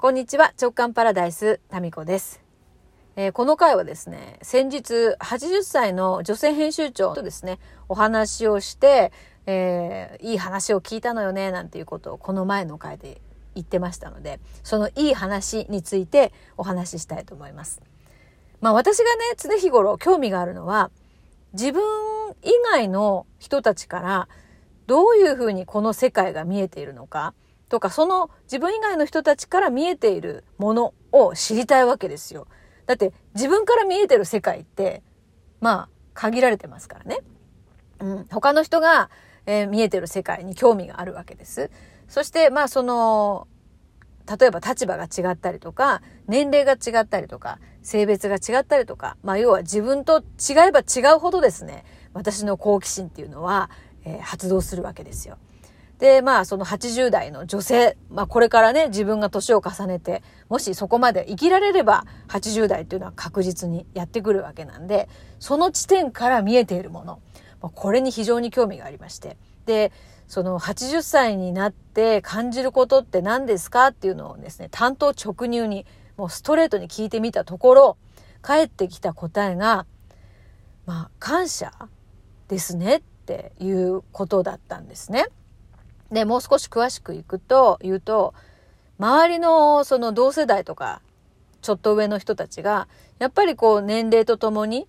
こんにちは、直感パラダイス、タミコです。えー、この回はですね、先日80歳の女性編集長とですね、お話をして、えー、いい話を聞いたのよね、なんていうことをこの前の回で言ってましたので、そのいい話についてお話ししたいと思います。まあ私がね、常日頃興味があるのは、自分以外の人たちからどういうふうにこの世界が見えているのか、とか、その自分以外の人たちから見えているものを知りたいわけですよ。だって自分から見えてる世界って、まあ、限られてますからね。うん。他の人が、えー、見えてる世界に興味があるわけです。そして、まあ、その、例えば立場が違ったりとか、年齢が違ったりとか、性別が違ったりとか、まあ、要は自分と違えば違うほどですね、私の好奇心っていうのは、えー、発動するわけですよ。で、まあ、その80代の女性、まあ、これからね、自分が年を重ねて、もしそこまで生きられれば、80代っていうのは確実にやってくるわけなんで、その地点から見えているもの、まあ、これに非常に興味がありまして。で、その80歳になって感じることって何ですかっていうのをですね、担当直入に、もうストレートに聞いてみたところ、返ってきた答えが、まあ、感謝ですねっていうことだったんですね。で、もう少し詳しくいくと、言うと、周りのその同世代とか、ちょっと上の人たちが、やっぱりこう年齢とともに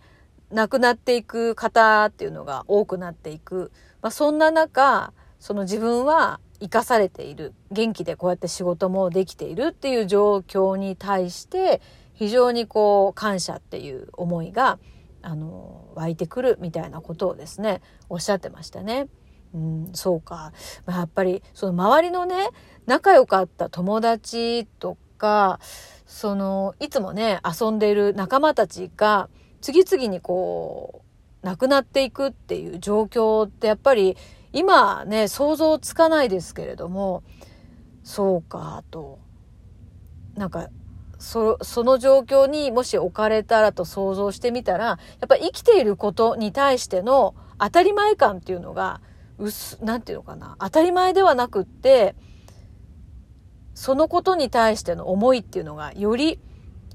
亡くなっていく方っていうのが多くなっていく。まあ、そんな中、その自分は生かされている。元気でこうやって仕事もできているっていう状況に対して、非常にこう感謝っていう思いが、あの、湧いてくるみたいなことをですね、おっしゃってましたね。うん、そうか。やっぱり、その周りのね、仲良かった友達とか、その、いつもね、遊んでいる仲間たちが、次々にこう、亡くなっていくっていう状況ってやっぱり、今ね、想像つかないですけれども、そうか、と。なんか、そその状況にもし置かれたらと想像してみたら、やっぱ生きていることに対しての当たり前感っていうのが薄、なんていうのかな、当たり前ではなくって、そのことに対しての思いっていうのがより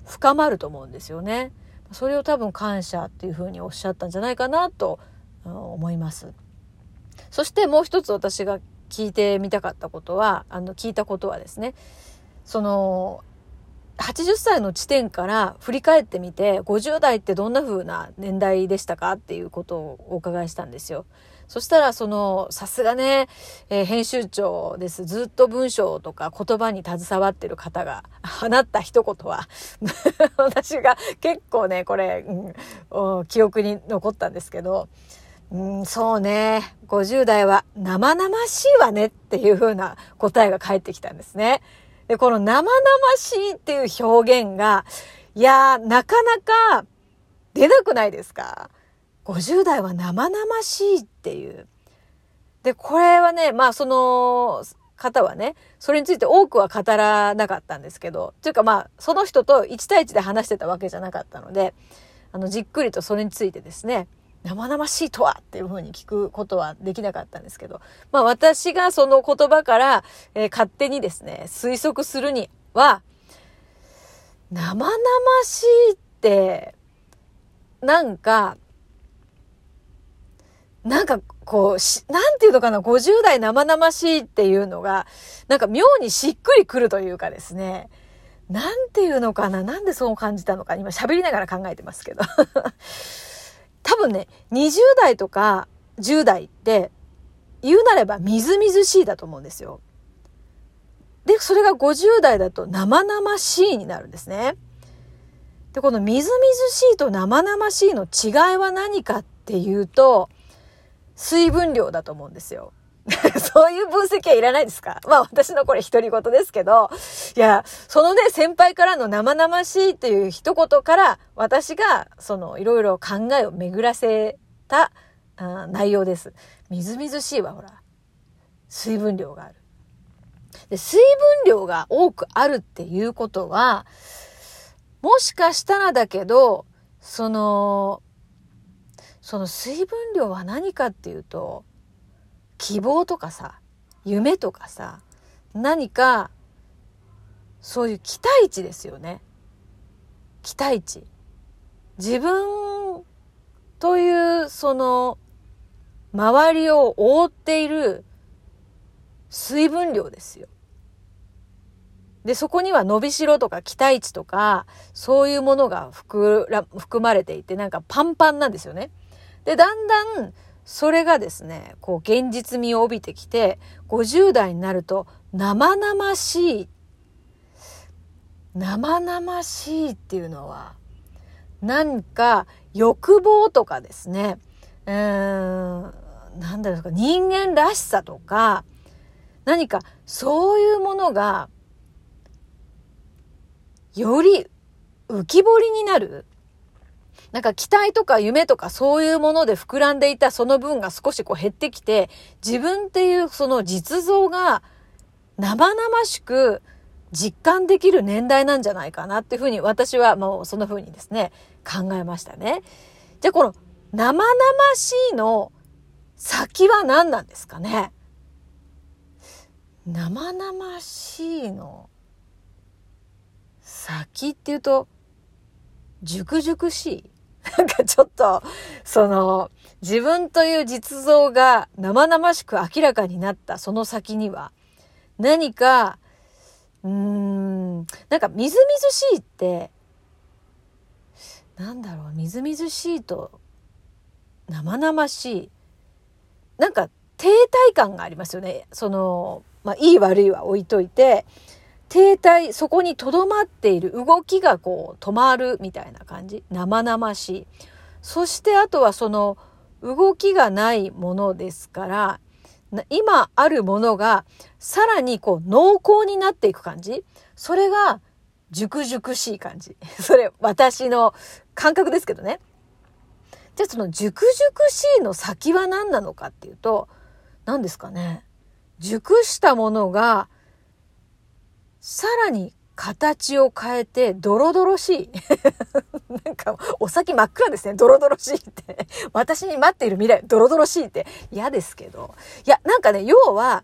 深まると思うんですよね。それを多分感謝っていうふうにおっしゃったんじゃないかなと思います。そしてもう一つ私が聞いてみたかったことは、あの、聞いたことはですね、その、80歳の地点から振り返ってみて、50代ってどんな風な年代でしたかっていうことをお伺いしたんですよ。そしたら、その、さすがね、えー、編集長です。ずっと文章とか言葉に携わってる方が放った一言は 私が結構ね、これ、うん、記憶に残ったんですけど、うん、そうね、50代は生々しいわねっていう風な答えが返ってきたんですね。で、この生々しいっていう表現が、いやー、なかなか出なくないですか？50代は生々しいっていう。で、これはね、まあその方はね、それについて多くは語らなかったんですけど、というかまあその人と1対1で話してたわけじゃなかったので、あのじっくりとそれについてですね、生々しいとはっていうふうに聞くことはできなかったんですけど、まあ私がその言葉から、えー、勝手にですね、推測するには、生々しいって、なんか、なんかこう、し、なんていうのかな、50代生々しいっていうのが、なんか妙にしっくりくるというかですね、なんていうのかな、なんでそう感じたのか、今喋りながら考えてますけど。多分ね、20代とか10代って、言うなればみずみずしいだと思うんですよ。で、それが50代だと生々しいになるんですね。で、このみずみずしいと生々しいの違いは何かっていうと、水分量だと思うんですよ。そういう分析はいらないですか？まあ私のこれ独り言ですけど、いや、そのね、先輩からの生々しいっていう一言から、私が、その、いろいろ考えを巡らせた内容です。みずみずしいはほら、水分量がある。で、水分量が多くあるっていうことは、もしかしたらだけど、その、その水分量は何かっていうと、希望とかさ、夢とかさ、何か、そういう期待値ですよね。期待値。自分というその周りを覆っている水分量ですよ。で、そこには伸びしろとか期待値とか、そういうものが含まれていて、なんかパンパンなんですよね。で、だんだん、それがですね、こう現実味を帯びてきて、50代になると生々しい。生々しいっていうのは、なんか欲望とかですね、うーん、なんだろうか、人間らしさとか、何かそういうものが、より浮き彫りになる。なんか期待とか夢とかそういうもので膨らんでいたその分が少しこう減ってきて、自分っていうその実像が生々しく実感できる年代なんじゃないかなっていうふうに私はもうそんなふうにですね、考えましたね。じゃあこの生々しいの先は何なんですかね？生々しいの先っていうと熟々しい？なんかちょっと、その、自分という実像が生々しく明らかになったその先には、何か、うーん、なんかみずみずしいって、なんだろう、みずみずしいと、生々しい。なんか停滞感がありますよね。その、まあ、いい悪いは置いといて、停滞、そこに留まっている動きがこう止まるみたいな感じ。生々しい。そしてあとはその動きがないものですから、今あるものがさらにこう濃厚になっていく感じ。それが熟々しい感じ。それ私の感覚ですけどね。じゃあその熟々しいの先は何なのかっていうと、何ですかね。熟したものがさらに形を変えてドロドロしい。なんかお先真っ暗ですね。ドロドロしいって。私に待っている未来、ドロドロしいって嫌ですけど。いや、なんかね、要は、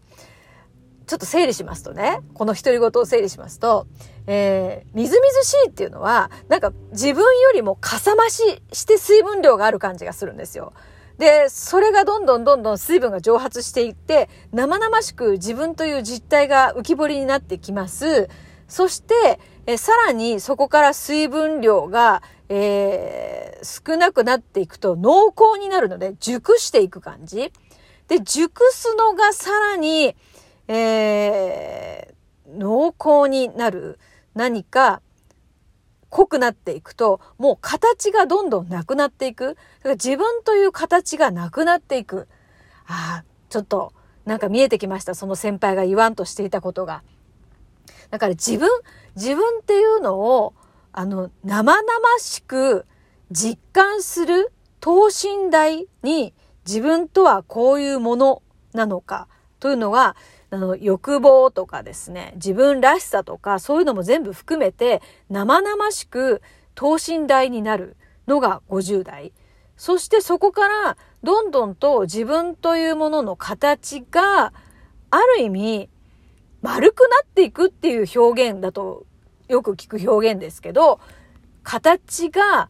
ちょっと整理しますとね、この独り言を整理しますと、えー、みずみずしいっていうのは、なんか自分よりもかさ増しして水分量がある感じがするんですよ。で、それがどんどんどんどん水分が蒸発していって、生々しく自分という実体が浮き彫りになってきます。そして、えさらにそこから水分量が、えー、少なくなっていくと濃厚になるので熟していく感じ。で、熟すのがさらに、えー、濃厚になる何か濃くなっていくと、もう形がどんどんなくなっていく。だから自分という形がなくなっていく。ああ、ちょっと、なんか見えてきました。その先輩が言わんとしていたことが。だから自分、自分っていうのを、あの、生々しく実感する等身大に自分とはこういうものなのかというのが、あの、欲望とかですね、自分らしさとか、そういうのも全部含めて、生々しく等身大になるのが50代。そしてそこから、どんどんと自分というものの形が、ある意味、丸くなっていくっていう表現だと、よく聞く表現ですけど、形が、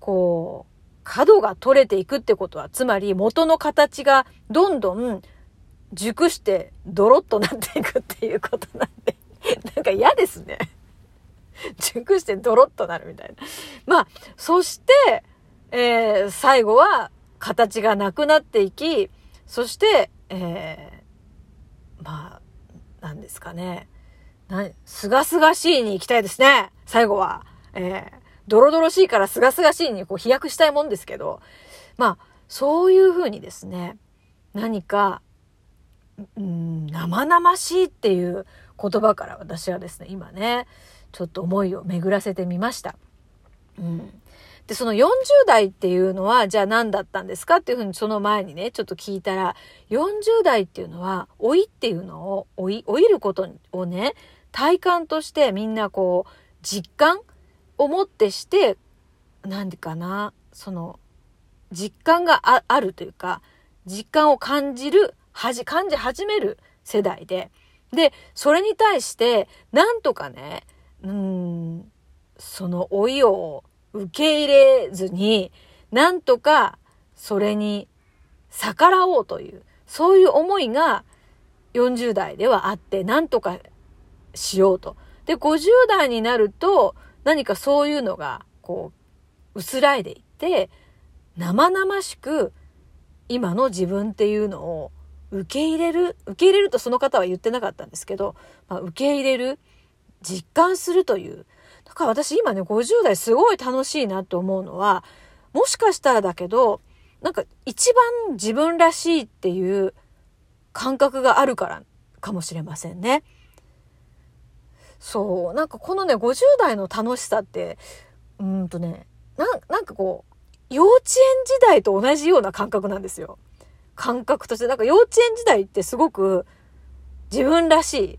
こう、角が取れていくってことは、つまり元の形がどんどん熟してドロッとなっていくっていうことなんで、なんか嫌ですね。熟してドロッとなるみたいな。まあ、そして、えー、最後は形がなくなっていき、そして、えー、まあ、なんですかね。すがすがしいに行きたいですね。最後は。えー、ドロドロしいからすがすがしいにこう飛躍したいもんですけど、まあ、そういうふうにですね、何か、うん、生々しいっていう言葉から私はですね、今ね、ちょっと思いを巡らせてみました。うん。で、その40代っていうのは、じゃあ何だったんですかっていうふうにその前にね、ちょっと聞いたら、40代っていうのは、老いっていうのを、老い、老いることをね、体感としてみんなこう、実感をもってして、なんでかな、その、実感があるというか、実感を感じるはじ、感じ始める世代で、で、それに対して、なんとかね、うん、その老いを受け入れずに、なんとかそれに逆らおうという、そういう思いが40代ではあって、なんとかしようと。で、50代になると、何かそういうのが、こう、薄らいでいって、生々しく、今の自分っていうのを受け入れる、受け入れるとその方は言ってなかったんですけど、まあ、受け入れる、実感するという。だから私今ね、50代すごい楽しいなと思うのは、もしかしたらだけど、なんか一番自分らしいっていう感覚があるからかもしれませんね。そう、なんかこのね、50代の楽しさって、うんとね、ななんかこう、幼稚園時代と同じような感覚なんですよ。感覚として。なんか幼稚園時代ってすごく自分らしい、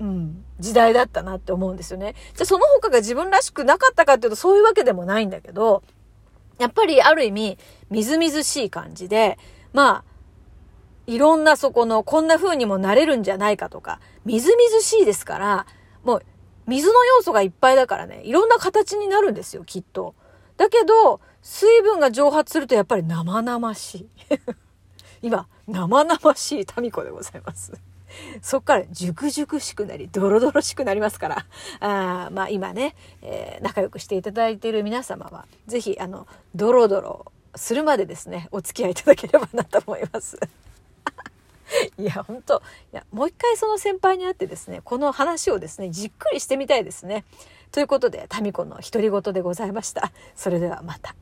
うん、時代だったなって思うんですよね。じゃあその他が自分らしくなかったかっていうとそういうわけでもないんだけど、やっぱりある意味、みずみずしい感じで、まあ、いろんなそこの、こんな風にもなれるんじゃないかとか、みずみずしいですから、もう、水の要素がいっぱいだからね、いろんな形になるんですよ、きっと。だけど、水分が蒸発するとやっぱり生々しい。今、生々しい民子でございます。そっから熟々しくなり、ドロドロしくなりますから、あまあ今ね、えー、仲良くしていただいている皆様は、ぜひ、あの、ドロドロするまでですね、お付き合いいただければなと思います。いや、本当いや、もう一回その先輩に会ってですね、この話をですね、じっくりしてみたいですね。ということで、タミコの独り言でございました。それではまた。